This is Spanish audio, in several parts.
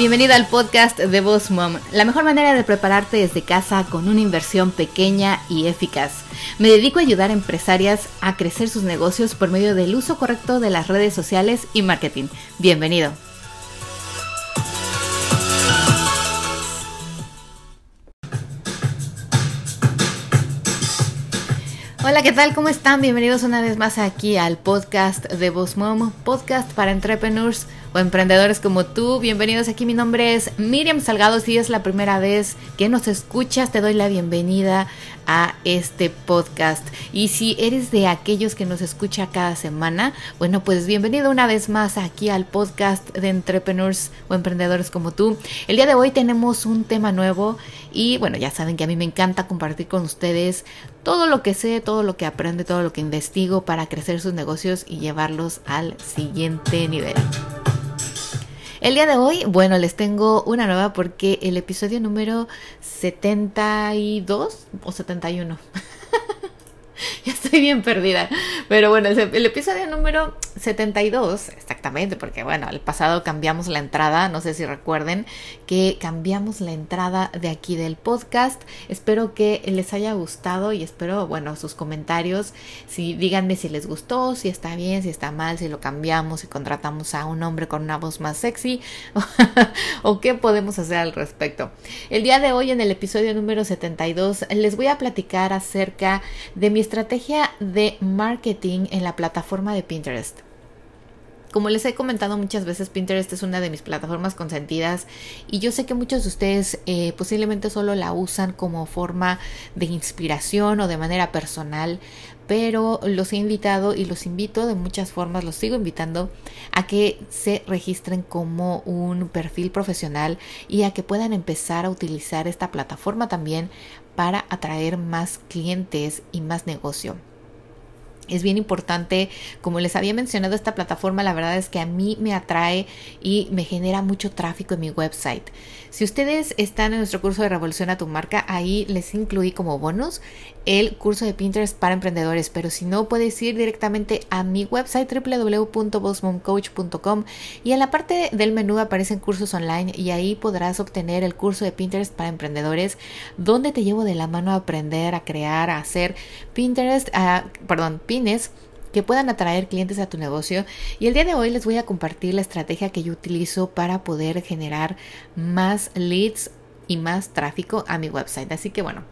Bienvenido al podcast de Boss Mom, la mejor manera de prepararte desde casa con una inversión pequeña y eficaz. Me dedico a ayudar a empresarias a crecer sus negocios por medio del uso correcto de las redes sociales y marketing. Bienvenido. Hola, ¿qué tal? ¿Cómo están? Bienvenidos una vez más aquí al podcast de Boss Mom, podcast para entrepreneurs o emprendedores como tú. Bienvenidos aquí, mi nombre es Miriam Salgado. Si es la primera vez que nos escuchas, te doy la bienvenida a este podcast. Y si eres de aquellos que nos escucha cada semana, bueno, pues bienvenido una vez más aquí al podcast de entrepreneurs o emprendedores como tú. El día de hoy tenemos un tema nuevo y bueno, ya saben que a mí me encanta compartir con ustedes todo lo que sé, todo lo que aprendo, todo lo que investigo para crecer sus negocios y llevarlos al siguiente nivel. El día de hoy, bueno, les tengo una nueva porque el episodio número 72 o 71. ya estoy bien perdida. Pero bueno, el episodio número 72, exactamente, porque bueno, el pasado cambiamos la entrada, no sé si recuerden que cambiamos la entrada de aquí del podcast. Espero que les haya gustado y espero, bueno, sus comentarios, si díganme si les gustó, si está bien, si está mal, si lo cambiamos, si contratamos a un hombre con una voz más sexy o qué podemos hacer al respecto. El día de hoy en el episodio número 72 les voy a platicar acerca de mi estrategia de marketing en la plataforma de Pinterest. Como les he comentado muchas veces, Pinterest es una de mis plataformas consentidas y yo sé que muchos de ustedes eh, posiblemente solo la usan como forma de inspiración o de manera personal, pero los he invitado y los invito de muchas formas, los sigo invitando a que se registren como un perfil profesional y a que puedan empezar a utilizar esta plataforma también para atraer más clientes y más negocio. Es bien importante, como les había mencionado, esta plataforma la verdad es que a mí me atrae y me genera mucho tráfico en mi website. Si ustedes están en nuestro curso de Revolución a tu marca, ahí les incluí como bonus el curso de Pinterest para emprendedores, pero si no puedes ir directamente a mi website www.bossmomcoach.com y en la parte del menú aparecen cursos online y ahí podrás obtener el curso de Pinterest para emprendedores donde te llevo de la mano a aprender, a crear, a hacer Pinterest, perdón, que puedan atraer clientes a tu negocio y el día de hoy les voy a compartir la estrategia que yo utilizo para poder generar más leads y más tráfico a mi website. Así que bueno,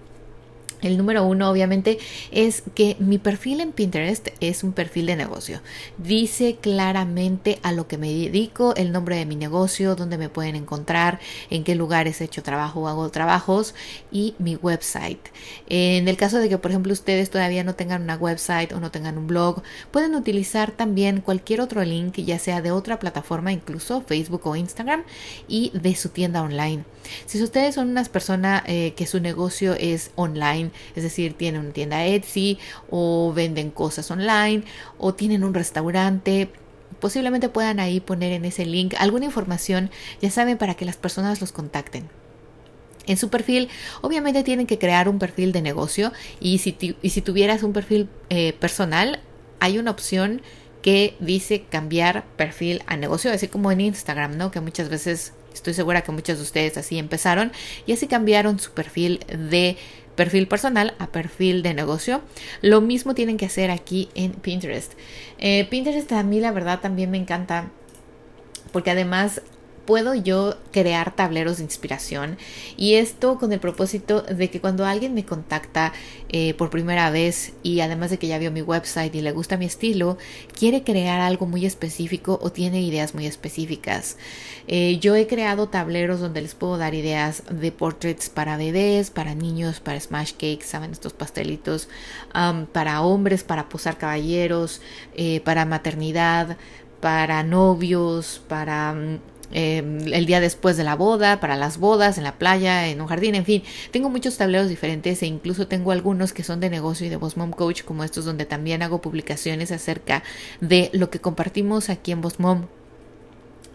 el número uno, obviamente, es que mi perfil en Pinterest es un perfil de negocio. Dice claramente a lo que me dedico, el nombre de mi negocio, dónde me pueden encontrar, en qué lugares he hecho trabajo o hago trabajos y mi website. En el caso de que, por ejemplo, ustedes todavía no tengan una website o no tengan un blog, pueden utilizar también cualquier otro link, ya sea de otra plataforma, incluso Facebook o Instagram, y de su tienda online. Si ustedes son unas personas eh, que su negocio es online, es decir, tienen una tienda Etsy o venden cosas online o tienen un restaurante, posiblemente puedan ahí poner en ese link alguna información, ya saben, para que las personas los contacten. En su perfil, obviamente tienen que crear un perfil de negocio y si, y si tuvieras un perfil eh, personal, hay una opción que dice cambiar perfil a negocio, así como en Instagram, ¿no? Que muchas veces, estoy segura que muchos de ustedes así empezaron y así cambiaron su perfil de perfil personal a perfil de negocio. Lo mismo tienen que hacer aquí en Pinterest. Eh, Pinterest a mí la verdad también me encanta porque además puedo yo crear tableros de inspiración y esto con el propósito de que cuando alguien me contacta eh, por primera vez y además de que ya vio mi website y le gusta mi estilo, quiere crear algo muy específico o tiene ideas muy específicas. Eh, yo he creado tableros donde les puedo dar ideas de portraits para bebés, para niños, para smash cakes, saben estos pastelitos, para hombres, para posar caballeros, eh, para maternidad, para novios, para Em, el día después de la boda, para las bodas, en la playa, en un jardín, en fin. Tengo muchos tableros diferentes e incluso tengo algunos que son de negocio y de Boss Mom Coach, como estos donde también hago publicaciones acerca de lo que compartimos aquí en Boss Mom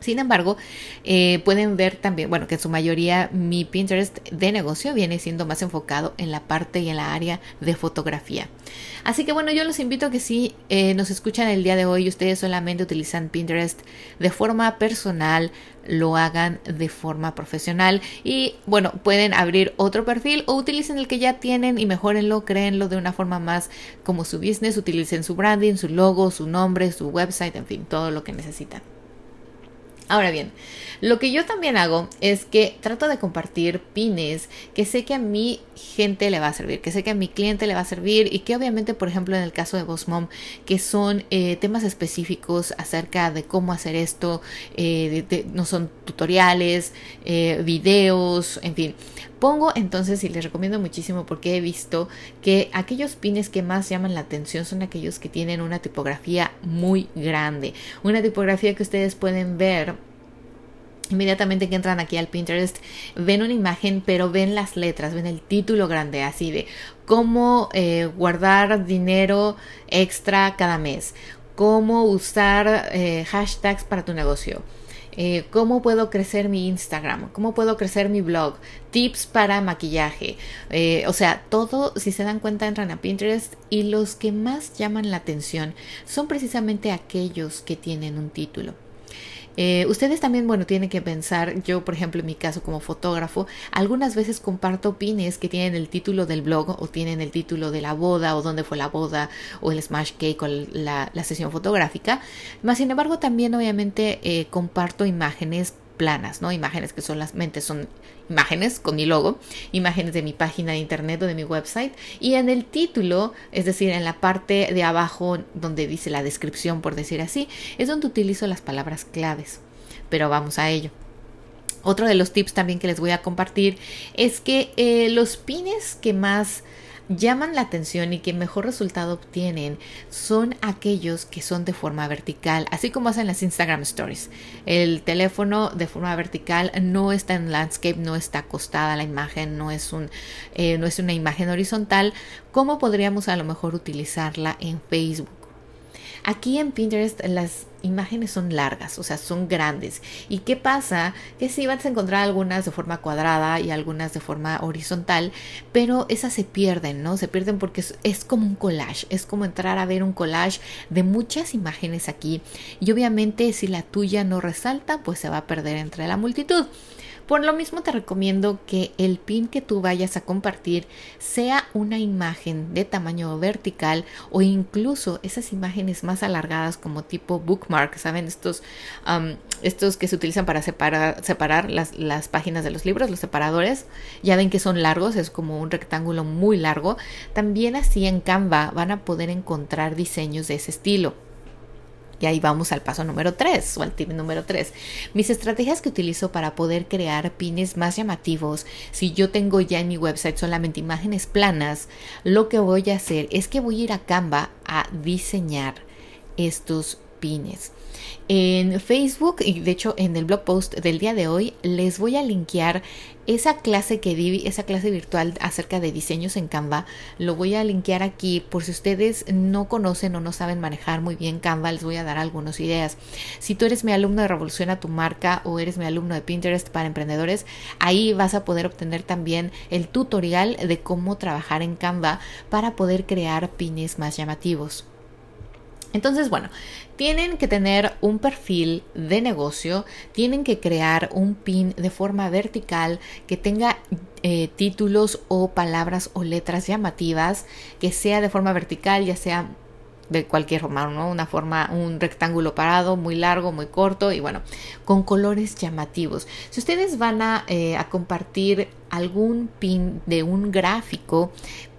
Sin embargo, eh, pueden ver también, bueno, que en su mayoría mi Pinterest de negocio viene siendo más enfocado en la parte y en la área de fotografía. Así que bueno, yo los invito a que si eh, nos escuchan el día de hoy y ustedes solamente utilizan Pinterest de forma personal, lo hagan de forma profesional y bueno, pueden abrir otro perfil o utilicen el que ya tienen y mejorenlo, créenlo de una forma más como su business, utilicen su branding, su logo, su nombre, su website, en fin, todo lo que necesitan. Ahora bien, lo que yo también hago es que trato de compartir pines que sé que a mi gente le va a servir, que sé que a mi cliente le va a servir y que obviamente, por ejemplo, en el caso de Boss Mom, que son eh, temas específicos acerca de cómo hacer esto, eh, no son tutoriales, eh, videos, en fin. Pongo entonces y les recomiendo muchísimo porque he visto que aquellos pines que más llaman la atención son aquellos que tienen una tipografía muy grande, una tipografía que ustedes pueden ver Inmediatamente que entran aquí al Pinterest, ven una imagen, pero ven las letras, ven el título grande, así de cómo eh, guardar dinero extra cada mes, cómo usar eh, hashtags para tu negocio, eh, cómo puedo crecer mi Instagram, cómo puedo crecer mi blog, tips para maquillaje. o sea, todo, si se dan cuenta, entran a Pinterest y los que más llaman la atención son precisamente aquellos que tienen un título. Eh, ustedes también, bueno, tienen que pensar, yo por ejemplo en mi caso como fotógrafo, algunas veces comparto pines que tienen el título del blog o tienen el título de la boda o dónde fue la boda o el smash cake o la, sesión fotográfica, más sin embargo también obviamente eh, comparto imágenes planas, ¿no? Imágenes que solamente son imágenes con mi logo, imágenes de mi página de internet o de mi website y en el título, es decir, en la parte de abajo donde dice la descripción, por decir así, es donde utilizo las palabras claves. Pero vamos a ello. Otro de los tips también que les voy a compartir es que eh, los pines que más llaman la atención y que mejor resultado obtienen son aquellos que son de forma vertical, así como hacen las Instagram Stories. El teléfono de forma vertical no está en landscape, no está acostada la imagen, no es, eh, no es una imagen horizontal, como podríamos a lo mejor utilizarla en Facebook. Aquí en Pinterest las imágenes son largas, o sea, son grandes. ¿Y qué pasa? Que sí vas a encontrar algunas de forma cuadrada y algunas de forma horizontal, pero esas se pierden, ¿no? Se pierden porque es, como un collage, es como entrar a ver un collage de muchas imágenes aquí. Y obviamente si la tuya no resalta, pues se va a perder entre la multitud. Por lo mismo te recomiendo que el pin que tú vayas a compartir sea una imagen de tamaño vertical o incluso esas imágenes más alargadas como tipo bookmark, ¿saben? Estos, estos que se utilizan para separar, las, las páginas de los libros, los separadores. Ya ven que son largos, es como un rectángulo muy largo. También así en Canva van a poder encontrar diseños de ese estilo. Y ahí vamos al paso número 3 o al tip número 3. Mis estrategias que utilizo para poder crear pines más llamativos. Si yo tengo ya en mi website solamente imágenes planas, lo que voy a hacer es que voy a ir a Canva a diseñar estos pines. En Facebook y de hecho en el blog post del día de hoy les voy a linkear esa clase que di, esa clase virtual acerca de diseños en Canva, lo voy a linkear aquí por si ustedes no conocen o no saben manejar muy bien Canva, les voy a dar algunas ideas. Si tú eres mi alumno de Revoluciona tu marca o eres mi alumno de Pinterest para emprendedores, ahí vas a poder obtener también el tutorial de cómo trabajar en Canva para poder crear pines más llamativos. Entonces, bueno, tienen que tener un perfil de negocio, tienen que crear un pin de forma vertical que tenga eh, títulos o palabras o letras llamativas, que sea de forma vertical, ya sea de cualquier forma, ¿no? Una forma, un rectángulo parado, muy largo, muy corto y bueno, con colores llamativos. Si ustedes van a, eh, a compartir algún pin de un gráfico,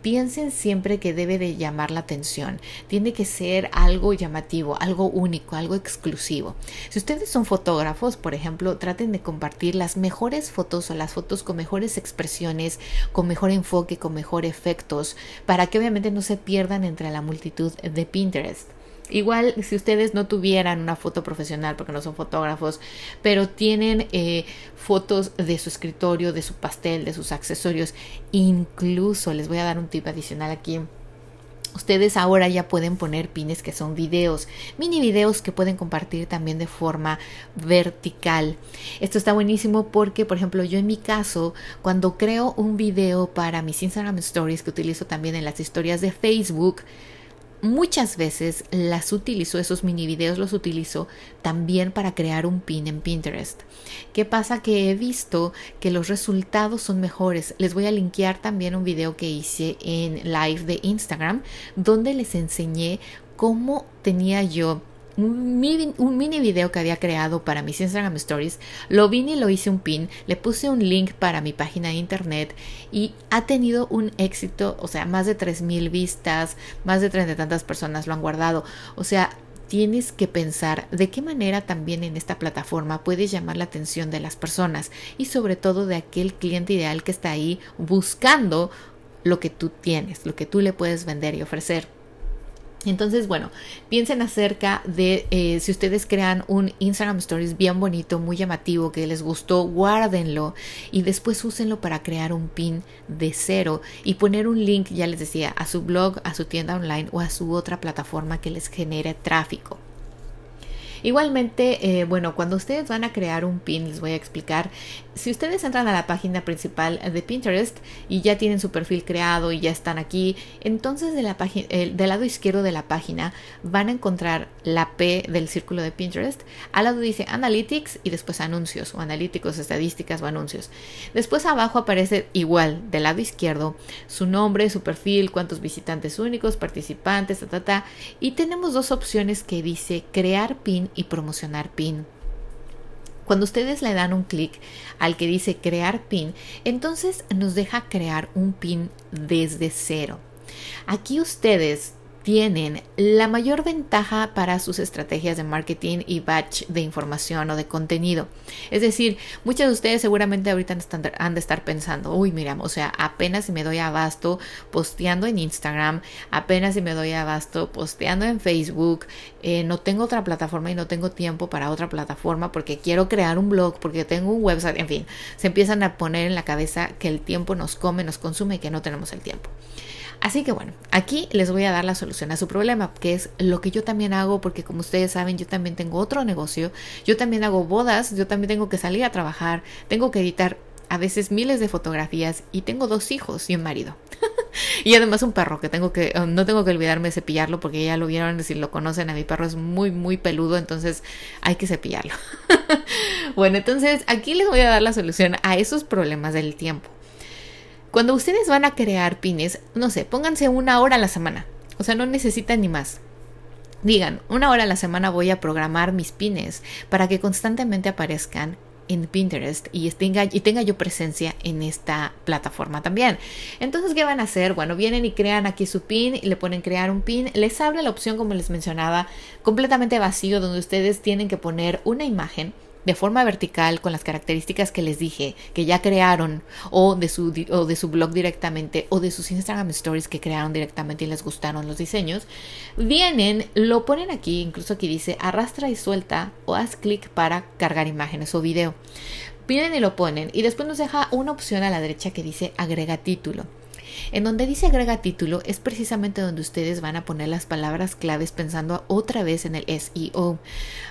piensen siempre que debe de llamar la atención. Tiene que ser algo llamativo, algo único, algo exclusivo. Si ustedes son fotógrafos, por ejemplo, traten de compartir las mejores fotos o las fotos con mejores expresiones, con mejor enfoque, con mejor efectos, para que obviamente no se pierdan entre la multitud de Pinterest. Igual si ustedes no tuvieran una foto profesional porque no son fotógrafos, pero tienen eh, fotos de su escritorio, de su pastel, de sus accesorios, incluso les voy a dar un tip adicional aquí Ustedes ahora ya pueden poner pines que son videos, mini videos que pueden compartir también de forma vertical. Esto está buenísimo porque, por ejemplo, yo en mi caso, cuando creo un video para mis Instagram Stories que utilizo también en las historias de Facebook, muchas veces las utilizo, esos mini videos los utilizo también para crear un pin en Pinterest. ¿Qué pasa? Que he visto que los resultados son mejores. Les voy a linkear también un video que hice en live de Instagram donde les enseñé cómo tenía yo un mini, video que había creado para mis Instagram Stories. Lo vine y lo hice un pin, le puse un link para mi página de internet y ha tenido un éxito, o sea, más de 3.000 vistas, más de 30 tantas personas lo han guardado. O sea, tienes que pensar de qué manera también en esta plataforma puedes llamar la atención de las personas y sobre todo de aquel cliente ideal que está ahí buscando lo que tú tienes, lo que tú le puedes vender y ofrecer. Entonces, bueno, piensen acerca de eh, si ustedes crean un Instagram Stories bien bonito, muy llamativo, que les gustó, guárdenlo y después úsenlo para crear un pin de cero y poner un link, ya les decía, a su blog, a su tienda online o a su otra plataforma que les genere tráfico. Igualmente, eh, bueno, cuando ustedes van a crear un pin, les voy a explicar, si ustedes entran a la página principal de Pinterest y ya tienen su perfil creado y ya están aquí, entonces de la del lado izquierdo de la página van a encontrar la P del círculo de Pinterest. Al lado dice Analytics y después anuncios o analíticos, estadísticas o anuncios. Después abajo aparece igual, del lado izquierdo, su nombre, su perfil, cuántos visitantes únicos, participantes, ta, ta, ta. Y tenemos dos opciones que dice crear pin y promocionar PIN. Cuando ustedes le dan un clic al que dice crear PIN, entonces nos deja crear un PIN desde cero. Aquí ustedes tienen la mayor ventaja para sus estrategias de marketing y batch de información o de contenido. Es decir, muchos de ustedes seguramente ahorita han de estar pensando, uy, mira, o sea, apenas si me doy abasto posteando en Instagram, apenas si me doy abasto posteando en Facebook, eh, no tengo otra plataforma y no tengo tiempo para otra plataforma porque quiero crear un blog, porque tengo un website, en fin, se empiezan a poner en la cabeza que el tiempo nos come, nos consume y que no tenemos el tiempo. Así que bueno, aquí les voy a dar la solución a su problema, que es lo que yo también hago, porque como ustedes saben, yo también tengo otro negocio, yo también hago bodas, yo también tengo que salir a trabajar, tengo que editar a veces miles de fotografías y tengo dos hijos y un marido. y además un perro que tengo que, um, no tengo que olvidarme de cepillarlo porque ya lo vieron, si lo conocen, a mi perro es muy, muy peludo, entonces hay que cepillarlo. bueno, entonces aquí les voy a dar la solución a esos problemas del tiempo. Cuando ustedes van a crear pines, no sé, pónganse una hora a la semana. O sea, no necesitan ni más. Digan, una hora a la semana voy a programar mis pines para que constantemente aparezcan en Pinterest y tenga, y tenga yo presencia en esta plataforma también. Entonces, ¿qué van a hacer? Bueno, vienen y crean aquí su pin y le ponen crear un pin. Les abre la opción, como les mencionaba, completamente vacío, donde ustedes tienen que poner una imagen de forma vertical con las características que les dije, que ya crearon, o de su, o de su blog directamente, o de sus Instagram Stories que crearon directamente y les gustaron los diseños, vienen, lo ponen aquí, incluso aquí dice arrastra y suelta o haz clic para cargar imágenes o video. Vienen y lo ponen y después nos deja una opción a la derecha que dice agrega título. En donde dice agrega título es precisamente donde ustedes van a poner las palabras claves pensando otra vez en el SEO.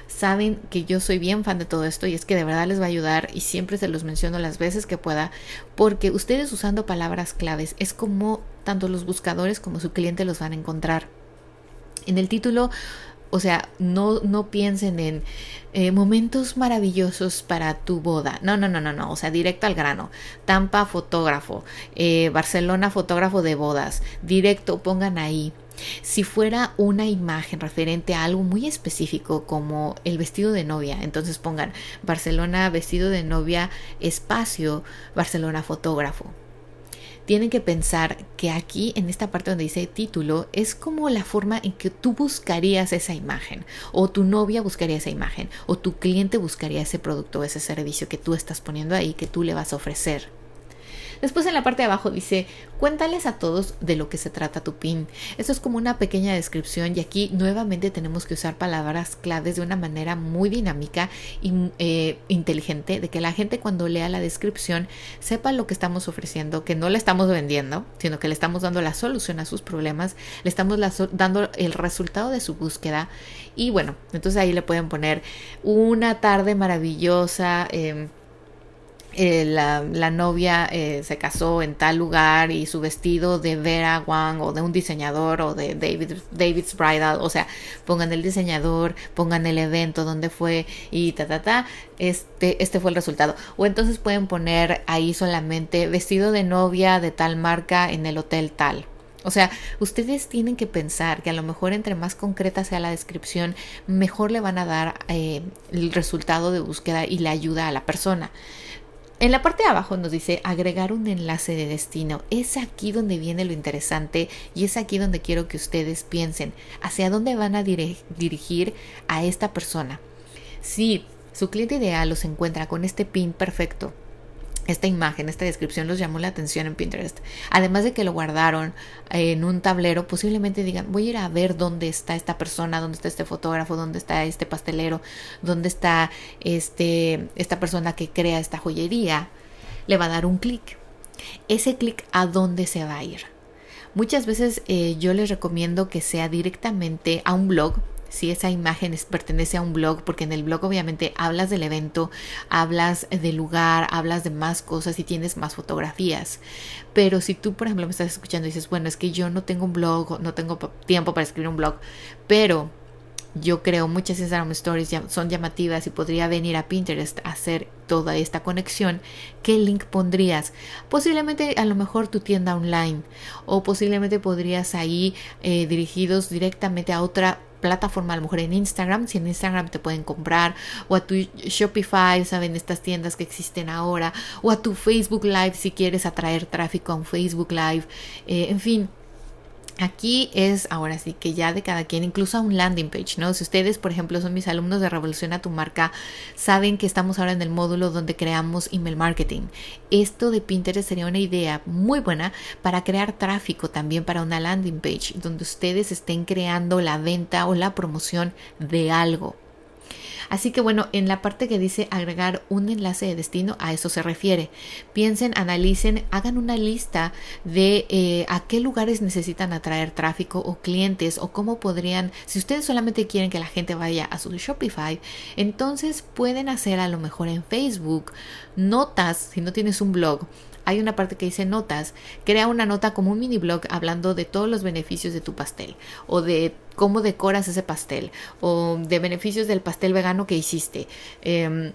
Saben que yo soy bien fan de todo esto y es que de verdad les va a ayudar y siempre se los menciono las veces que pueda porque ustedes usando palabras claves es como tanto los buscadores como su cliente los van a encontrar. En el título o sea, no, no piensen en eh, momentos maravillosos para tu boda. No, no, no, no, no. O sea, directo al grano. Tampa fotógrafo. Eh, Barcelona fotógrafo de bodas. Directo, pongan ahí. Si fuera una imagen referente a algo muy específico como el vestido de novia, entonces pongan Barcelona vestido de novia espacio Barcelona fotógrafo tienen que pensar que aquí en esta parte donde dice título es como la forma en que tú buscarías esa imagen o tu novia buscaría esa imagen o tu cliente buscaría ese producto o ese servicio que tú estás poniendo ahí que tú le vas a ofrecer. Después en la parte de abajo dice, cuéntales a todos de lo que se trata tu pin. Eso es como una pequeña descripción y aquí nuevamente tenemos que usar palabras claves de una manera muy dinámica y eh, inteligente, de que la gente cuando lea la descripción sepa lo que estamos ofreciendo, que no le estamos vendiendo, sino que le estamos dando la solución a sus problemas, le estamos dando el resultado de su búsqueda y bueno, entonces ahí le pueden poner una tarde maravillosa. Eh, eh, la, novia eh, se casó en tal lugar y su vestido de Vera Wang o de un diseñador o de David, David's Bridal, o sea, pongan el diseñador, pongan el evento donde fue y ta ta ta, este, este fue el resultado. O entonces pueden poner ahí solamente vestido de novia de tal marca en el hotel tal. O sea, ustedes tienen que pensar que a lo mejor entre más concreta sea la descripción, mejor le van a dar eh, el resultado de búsqueda y la ayuda a la persona. En la parte de abajo nos dice agregar un enlace de destino. Es aquí donde viene lo interesante y es aquí donde quiero que ustedes piensen hacia dónde van a dirigir a esta persona. Si su cliente ideal los encuentra con este pin perfecto, esta imagen, esta descripción los llamó la atención en Pinterest. Además de que lo guardaron en un tablero, posiblemente digan, voy a ir a ver dónde está esta persona, dónde está este fotógrafo, dónde está este pastelero, dónde está este, esta persona que crea esta joyería. Le va a dar un clic. Ese clic a dónde se va a ir. Muchas veces eh, yo les recomiendo que sea directamente a un blog, si esa imagen pertenece a un blog, porque en el blog obviamente hablas del evento, hablas del lugar, hablas de más cosas y tienes más fotografías. Pero si tú, por ejemplo, me estás escuchando y dices, bueno, es que yo no tengo un blog, no tengo tiempo para escribir un blog, pero yo creo muchas Instagram Stories son llamativas y podría venir a Pinterest a hacer toda esta conexión, ¿qué link pondrías? Posiblemente a lo mejor tu tienda online o posiblemente podrías ahí eh, dirigidos directamente a otra plataforma, a lo mejor en Instagram, si en Instagram te pueden comprar, o a tu Shopify, saben, estas tiendas que existen ahora, o a tu Facebook Live si quieres atraer tráfico a un Facebook Live, eh, en fin, Aquí es ahora sí que ya de cada quien, incluso a un landing page, ¿no? Si ustedes, por ejemplo, son mis alumnos de Revolución a tu marca, saben que estamos ahora en el módulo donde creamos email marketing. Esto de Pinterest sería una idea muy buena para crear tráfico también para una landing page, donde ustedes estén creando la venta o la promoción de algo. Así que bueno, en la parte que dice agregar un enlace de destino, a eso se refiere. Piensen, analicen, hagan una lista de eh, a qué lugares necesitan atraer tráfico o clientes o cómo podrían, si ustedes solamente quieren que la gente vaya a su Shopify, entonces pueden hacer a lo mejor en Facebook notas, si no tienes un blog, hay una parte que dice notas, crea una nota como un mini blog hablando de todos los beneficios de tu pastel o de cómo decoras ese pastel o de beneficios del pastel vegano que hiciste. Em,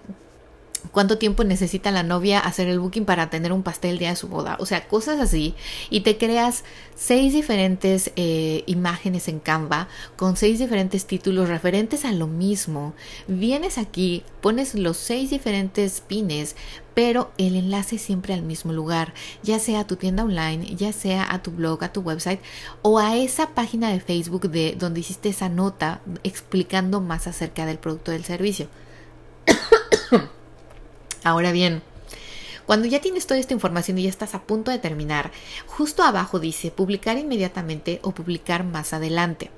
cuánto tiempo necesita la novia hacer el booking para tener un pastel día de su boda, o sea, cosas así, y te creas seis diferentes eh, imágenes en Canva con seis diferentes títulos referentes a lo mismo. Vienes aquí, pones los seis diferentes pines, pero el enlace siempre al mismo lugar, ya sea a tu tienda online, ya sea a tu blog, a tu website o a esa página de Facebook de donde hiciste esa nota explicando más acerca del producto del servicio. Ahora bien, cuando ya tienes toda esta información y ya estás a punto de terminar, justo abajo dice publicar inmediatamente o publicar más adelante.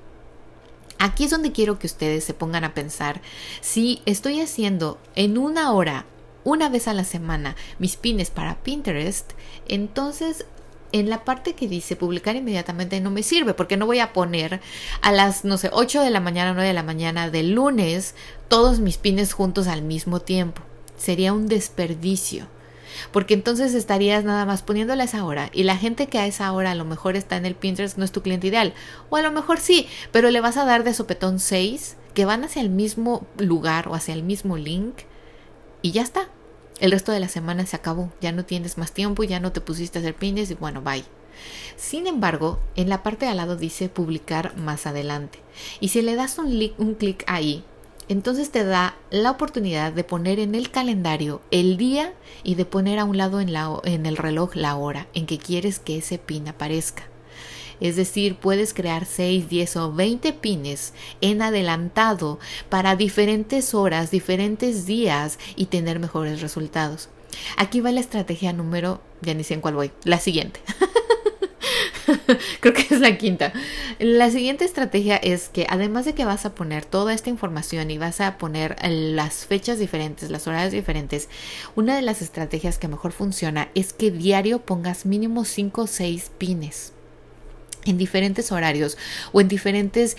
Aquí es donde quiero que ustedes se pongan a pensar si estoy haciendo en una hora, una vez a la semana, mis pines para Pinterest, entonces en la parte que dice publicar inmediatamente no me sirve porque no voy a poner a las, no sé, 8 de la mañana, 9 de la mañana del lunes todos mis pines juntos al mismo tiempo sería un desperdicio. Porque entonces estarías nada más poniéndole a esa hora y la gente que a esa hora a lo mejor está en el Pinterest no es tu cliente ideal. O a lo mejor sí, pero le vas a dar de sopetón 6 que van hacia el mismo lugar o hacia el mismo link y ya está. El resto de la semana se acabó, ya no tienes más tiempo, ya no te pusiste a hacer pines y bueno, bye. Sin embargo, en la parte de al lado dice publicar más adelante. Y si le das un clic ahí, entonces te da la oportunidad de poner en el calendario el día y de poner a un lado en, la, en el reloj la hora en que quieres que ese pin aparezca. Es decir, puedes crear 6, 10 o 20 pines en adelantado para diferentes horas, diferentes días y tener mejores resultados. Aquí va la estrategia número, ya ni sé en cuál voy, la siguiente. Creo que es la quinta. La siguiente estrategia es que además de que vas a poner toda esta información y vas a poner las fechas diferentes, las horas diferentes, una de las estrategias que mejor funciona es que diario pongas mínimo 5 o 6 pines en diferentes horarios o en diferentes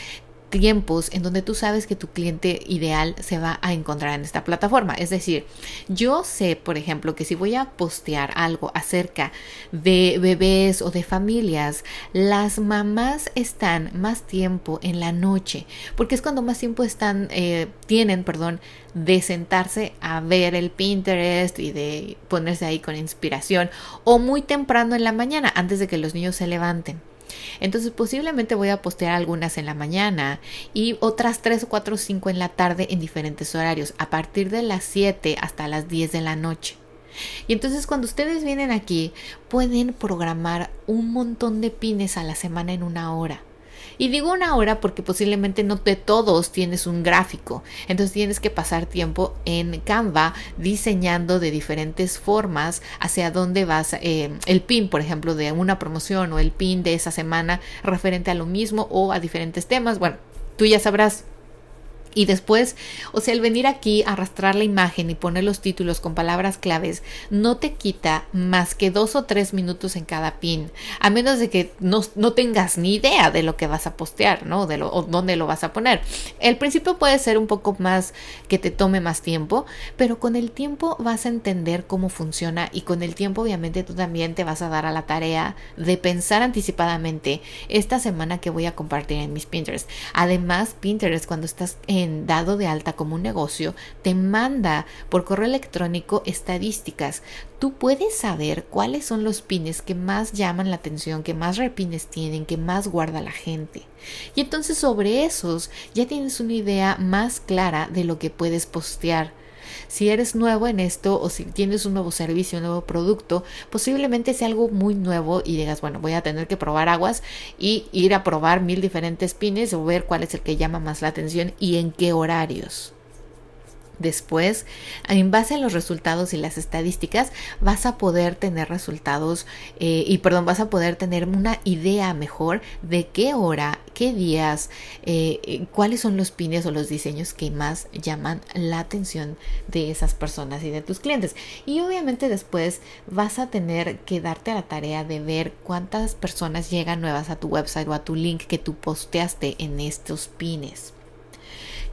tiempos en donde tú sabes que tu cliente ideal se va a encontrar en esta plataforma. Es decir, yo sé, por ejemplo, que si voy a postear algo acerca de bebés o de familias, las mamás están más tiempo en la noche, porque es cuando más tiempo están, eh, tienen, perdón, de sentarse a ver el Pinterest y de ponerse ahí con inspiración, o muy temprano en la mañana, antes de que los niños se levanten. Entonces posiblemente voy a postear algunas en la mañana y otras 3 o 4 o 5 en la tarde en diferentes horarios, a partir de las 7 hasta las 10 de la noche. Y entonces cuando ustedes vienen aquí pueden programar un montón de pines a la semana en una hora. Y digo una hora porque posiblemente no de todos tienes un gráfico. Entonces tienes que pasar tiempo en Canva diseñando de diferentes formas hacia dónde vas. Eh, el pin, por ejemplo, de una promoción o el pin de esa semana referente a lo mismo o a diferentes temas. Bueno, tú ya sabrás y después, o sea, el venir aquí, arrastrar la imagen y poner los títulos con palabras claves, no te quita más que dos o tres minutos en cada pin, a menos de que no, no tengas ni idea de lo que vas a postear, ¿no? De lo, o dónde lo vas a poner. El principio puede ser un poco más que te tome más tiempo, pero con el tiempo vas a entender cómo funciona y con el tiempo obviamente tú también te vas a dar a la tarea de pensar anticipadamente esta semana que voy a compartir en mis Pinterest. Además, Pinterest cuando estás dado de alta como un negocio, te manda por correo electrónico estadísticas. Tú puedes saber cuáles son los pines que más llaman la atención, que más repines tienen, que más guarda la gente. Y entonces sobre esos ya tienes una idea más clara de lo que puedes postear. Si eres nuevo en esto o si tienes un nuevo servicio, un nuevo producto, posiblemente sea algo muy nuevo y digas, bueno, voy a tener que probar aguas y ir a probar mil diferentes pines o ver cuál es el que llama más la atención y en qué horarios. Después, en base a los resultados y las estadísticas, vas a poder tener resultados eh, y, perdón, vas a poder tener una idea mejor de qué hora, qué días, eh, eh, cuáles son los pines o los diseños que más llaman la atención de esas personas y de tus clientes. Y obviamente después vas a tener que darte la tarea de ver cuántas personas llegan nuevas a tu website o a tu link que tú posteaste en estos pines.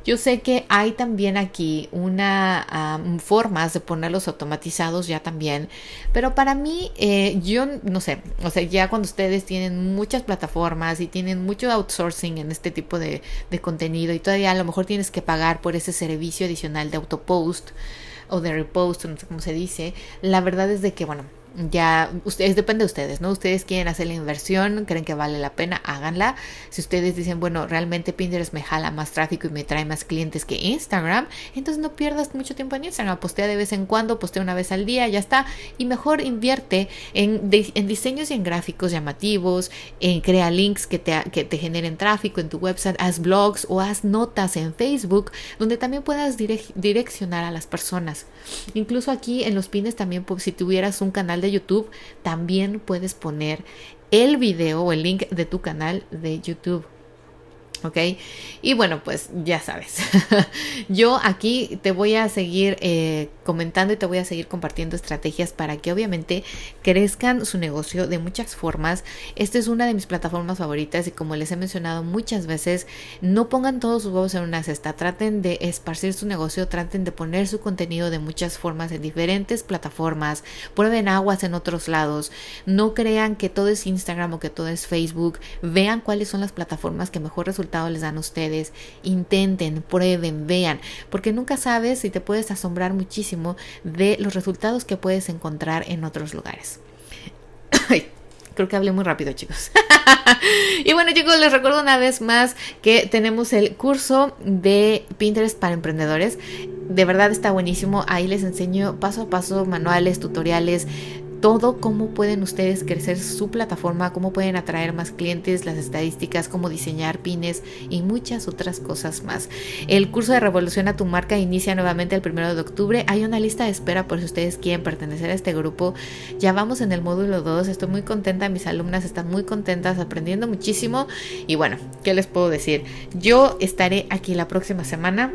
Yo sé que hay también aquí una formas de ponerlos automatizados ya también, pero para mí eh, yo no sé, o sea, ya cuando ustedes tienen muchas plataformas y tienen mucho outsourcing en este tipo de, de contenido y todavía a lo mejor tienes que pagar por ese servicio adicional de autopost o de repost, no sé cómo se dice, la verdad es de que, bueno, ya ustedes depende de ustedes, ¿no? Ustedes quieren hacer la inversión, creen que vale la pena, háganla. Si ustedes dicen, bueno, realmente Pinterest me jala más tráfico y me trae más clientes que Instagram, entonces no pierdas mucho tiempo en Instagram, postea de vez en cuando, postea una vez al día, ya está, y mejor invierte en, en diseños y en gráficos llamativos, en crea links que te, que te generen tráfico en tu website, haz blogs o haz notas en Facebook, donde también puedas direccionar a las personas. Incluso aquí en los pines también, pues, si tuvieras un canal de YouTube, también puedes poner el video o el link de tu canal de YouTube. ¿Ok? Y bueno, pues ya sabes, yo aquí te voy a seguir eh, comentando y te voy a seguir compartiendo estrategias para que obviamente crezcan su negocio de muchas formas. Esta es una de mis plataformas favoritas y como les he mencionado muchas veces, no pongan todos sus huevos en una cesta, traten de esparcir su negocio, traten de poner su contenido de muchas formas en diferentes plataformas, prueben aguas en otros lados, no crean que todo es Instagram o que todo es Facebook, vean cuáles son las plataformas que mejor resultan les dan ustedes. Intenten, prueben, vean, porque nunca sabes si te puedes asombrar muchísimo de los resultados que puedes encontrar en otros lugares. Creo que hablé muy rápido, chicos. y bueno, chicos, les recuerdo una vez más que tenemos el curso de Pinterest para emprendedores. De verdad está buenísimo. Ahí les enseño paso a paso manuales, tutoriales todo cómo pueden ustedes crecer su plataforma, cómo pueden atraer más clientes, las estadísticas, cómo diseñar pines y muchas otras cosas más. El curso de Revolución a tu marca inicia nuevamente el primero de octubre. Hay una lista de espera por si ustedes quieren pertenecer a este grupo. Ya vamos en el módulo 2. Estoy muy contenta. Mis alumnas están muy contentas, aprendiendo muchísimo. Y bueno, ¿qué les puedo decir? Yo estaré aquí la próxima semana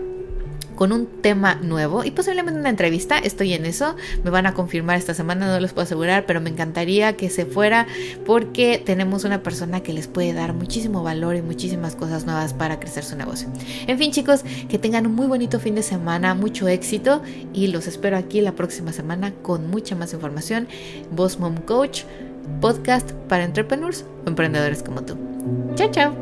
con un tema nuevo y posiblemente una entrevista. Estoy en eso. Me van a confirmar esta semana, no les puedo asegurar, pero me encantaría que se fuera porque tenemos una persona que les puede dar muchísimo valor y muchísimas cosas nuevas para crecer su negocio. En fin, chicos, que tengan un muy bonito fin de semana, mucho éxito y los espero aquí la próxima semana con mucha más información. Boss Mom Coach, podcast para entrepreneurs o emprendedores como tú. Chao, chao.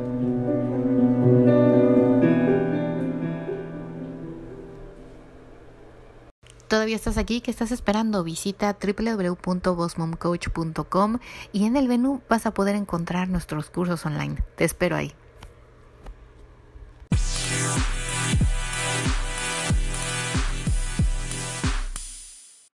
Todavía estás aquí, ¿qué estás esperando? Visita www.bossmomcoach.com y en el menú vas a poder encontrar nuestros cursos online. Te espero ahí.